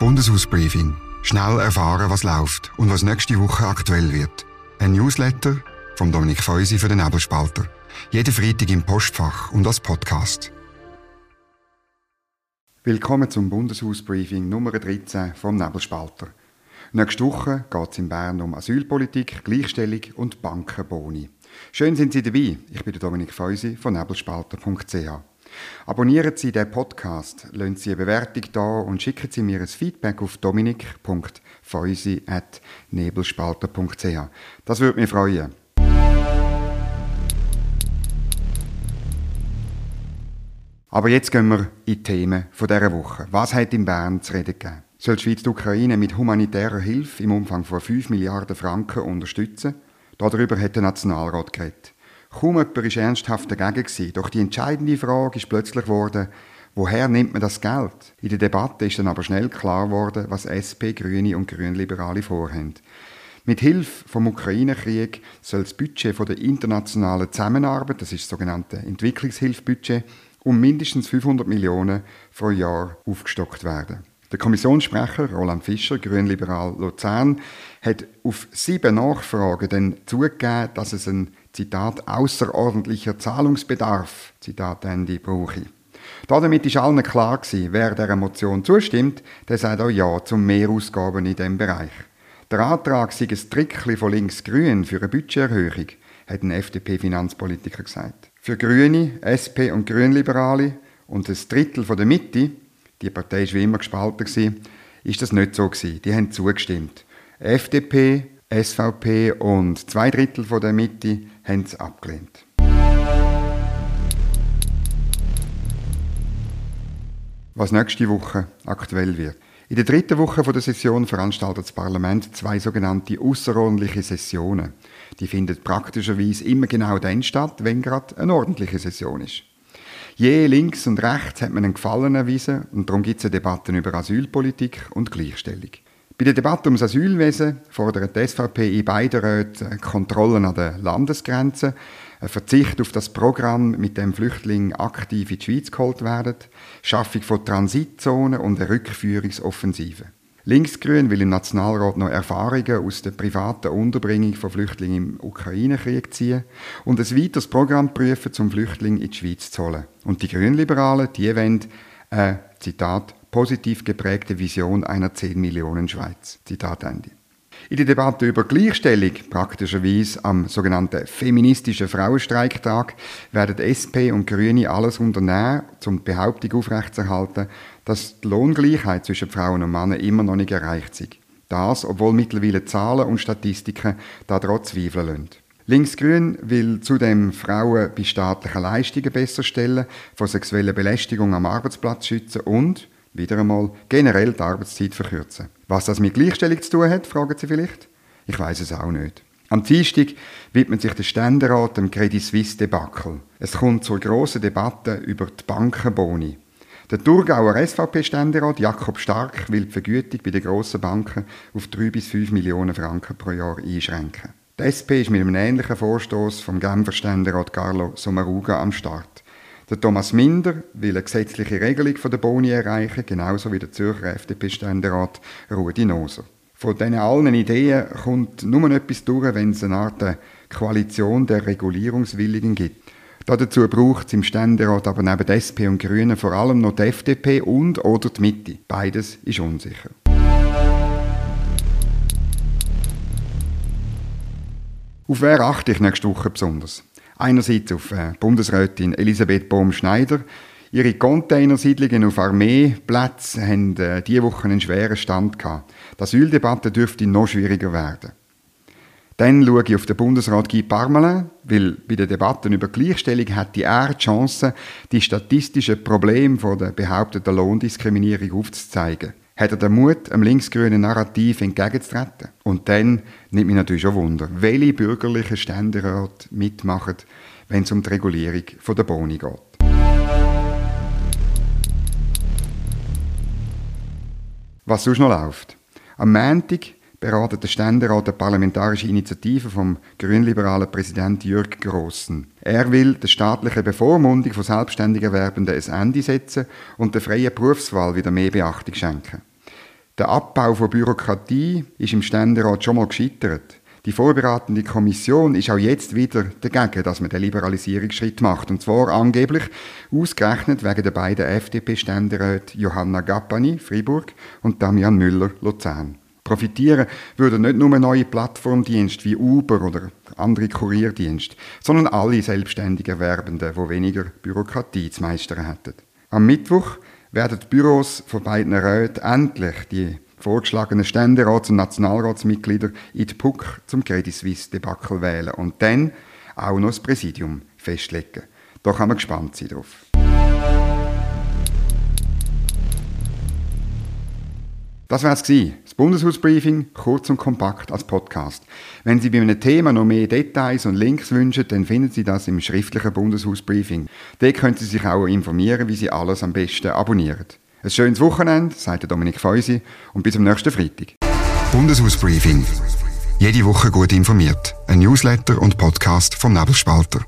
Bundeshausbriefing. Schnell erfahren, was läuft und was nächste Woche aktuell wird. Ein Newsletter von Dominik Feusi für den Nebelspalter. Jeden Freitag im Postfach und als Podcast. Willkommen zum Bundeshausbriefing Nummer 13 vom Nebelspalter. Nächste Woche geht es in Bern um Asylpolitik, Gleichstellung und Bankenboni. Schön sind Sie dabei. Ich bin Dominik Feusi von nebelspalter.ch. Abonnieren Sie den Podcast, lassen Sie eine Bewertung da und schicken Sie mir ein Feedback auf dominik.feusi.nebelspalter.ch. Das würde mich freuen. Aber jetzt gehen wir in die Themen dieser Woche. Was hat in Bern zu reden gegeben? Soll die Schweiz die Ukraine mit humanitärer Hilfe im Umfang von 5 Milliarden Franken unterstützen? Darüber hat der Nationalrat geredet. Kaum jemand war ernsthaft dagegen. Doch die entscheidende Frage ist plötzlich geworden, woher nimmt man das Geld? In der Debatte ist dann aber schnell klar geworden, was SP, Grüne und Grünliberale vorhaben. Mit Hilfe vom Ukraine-Krieg soll das Budget der internationalen Zusammenarbeit, das ist das sogenannte Entwicklungshilfebudget, um mindestens 500 Millionen pro Jahr aufgestockt werden. Der Kommissionssprecher Roland Fischer, Grünliberal Luzern, hat auf sieben Nachfragen dann zugegeben, dass es ein Zitat außerordentlicher Zahlungsbedarf Zitat Ende brauche. Damit ist allen klar gewesen, wer der Motion zustimmt, der sagt auch Ja zum Mehrausgaben in diesem Bereich. Der Antrag sei ein Trickchen von links-grün für eine Budgeterhöhung, hat ein FDP-Finanzpolitiker gesagt. Für Grüne, SP und Grünliberale und ein Drittel von der Mitte die Partei war wie immer gespalten, gewesen, ist das nicht so gewesen. Die haben zugestimmt. FDP, SVP und zwei Drittel von der Mitte haben es abgelehnt. Was nächste Woche aktuell wird. In der dritten Woche der Session veranstaltet das Parlament zwei sogenannte außerordentliche Sessionen. Die finden praktischerweise immer genau dann statt, wenn gerade eine ordentliche Session ist. Je links und rechts hat man einen Gefallen erwiesen und darum gibt es Debatten über Asylpolitik und Gleichstellung. Bei der Debatte ums Asylwesen fordert die SVP in beiden Räten Kontrollen an den Landesgrenzen, ein Verzicht auf das Programm, mit dem Flüchtlinge aktiv in die Schweiz geholt werden, Schaffung von Transitzonen und eine Rückführungsoffensive. Linksgrün will im Nationalrat noch Erfahrungen aus der privaten Unterbringung von Flüchtlingen im Ukraine-Krieg ziehen und ein weiteres Programm prüfen, um Flüchtlinge in die Schweiz zu holen. Und die Grünliberalen, die wollen eine, Zitat, positiv geprägte Vision einer 10 Millionen Schweiz. Zitat Ende. In der Debatte über Gleichstellung, praktischerweise am sogenannten feministischen Frauenstreiktag, werden SP und Grüne alles unternehmen, um die Behauptung aufrechtzuerhalten, dass die Lohngleichheit zwischen Frauen und Männern immer noch nicht erreicht ist. Das, obwohl mittlerweile Zahlen und Statistiken daran zweifeln lassen. Linksgrün will zudem Frauen bei staatlichen Leistungen besser stellen, vor sexueller Belästigung am Arbeitsplatz schützen und, wieder einmal, generell die Arbeitszeit verkürzen. Was das mit Gleichstellung zu tun hat, fragen Sie vielleicht? Ich weiß es auch nicht. Am Dienstag widmet sich der Ständerat dem Credit Suisse Debakel. Es kommt zur grossen Debatte über die Bankenboni. Der Thurgauer SVP-Ständerat Jakob Stark will die Vergütung bei den grossen Banken auf 3 bis 5 Millionen Franken pro Jahr einschränken. Die SP ist mit einem ähnlichen Vorstoß vom Genfer Ständerat Carlo Sommaruga am Start. Der Thomas Minder will eine gesetzliche Regelung der Boni erreichen, genauso wie der Zürcher FDP-Ständerat Rudi Noser. Von diesen allen Ideen kommt nur etwas durch, wenn es eine Art Koalition der Regulierungswilligen gibt. Dazu braucht es im Ständerat aber neben der SP und Grünen vor allem noch die FDP und oder die Mitte. Beides ist unsicher. Auf wer achte ich nächste Woche besonders? Einerseits auf äh, Bundesrätin Elisabeth Bohm-Schneider. Ihre Containersiedlungen auf Armeeplätzen haben äh, diese Woche einen schweren Stand gehabt. Die Asyldebatte dürfte noch schwieriger werden. Dann schaue ich auf den Bundesrat Guy Parmelin, weil bei den Debatten über Gleichstellung hat die er die Chance, die statistischen Probleme von der behaupteten Lohndiskriminierung aufzuzeigen. Hat er den Mut, einem linksgrünen Narrativ entgegenzutreten? Und dann nimmt mich natürlich schon Wunder, welche bürgerlichen Ständerat mitmachen, wenn es um die Regulierung der Boni geht. Was sonst noch läuft? Am Montag beratet der Ständerat eine parlamentarische Initiative vom grünliberalen Präsident Jürg Grossen. Er will der staatlichen Bevormundung von selbstständig Erwerbenden ein Ende setzen und der freien Berufswahl wieder mehr Beachtung schenken. Der Abbau von Bürokratie ist im Ständerat schon mal gescheitert. Die vorbereitende Kommission ist auch jetzt wieder dagegen, dass man den Liberalisierungsschritt macht. Und zwar angeblich ausgerechnet wegen der beiden FDP-Ständeräte Johanna Gappani, Fribourg, und Damian Müller, Luzern. Profitieren würden nicht nur neue Plattformdienste wie Uber oder andere Kurierdienste, sondern alle selbstständig Erwerbenden, die weniger Bürokratie zu meistern hätten. Am Mittwoch werden die Büros von beiden Räten endlich die vorgeschlagenen Ständerats- und Nationalratsmitglieder in die PUC zum Credit Suisse-Debakel wählen und dann auch noch das Präsidium festlegen. Da kann man gespannt sein drauf. Das war es Das Bundeshausbriefing, kurz und kompakt als Podcast. Wenn Sie bei einem Thema noch mehr Details und Links wünschen, dann finden Sie das im schriftlichen Bundeshausbriefing. Dort können Sie sich auch informieren, wie Sie alles am besten abonnieren. Ein schönes Wochenende, sagt Dominik Feusi, und bis zum nächsten Freitag. Bundeshausbriefing. Jede Woche gut informiert. Ein Newsletter und Podcast vom Nebelspalter.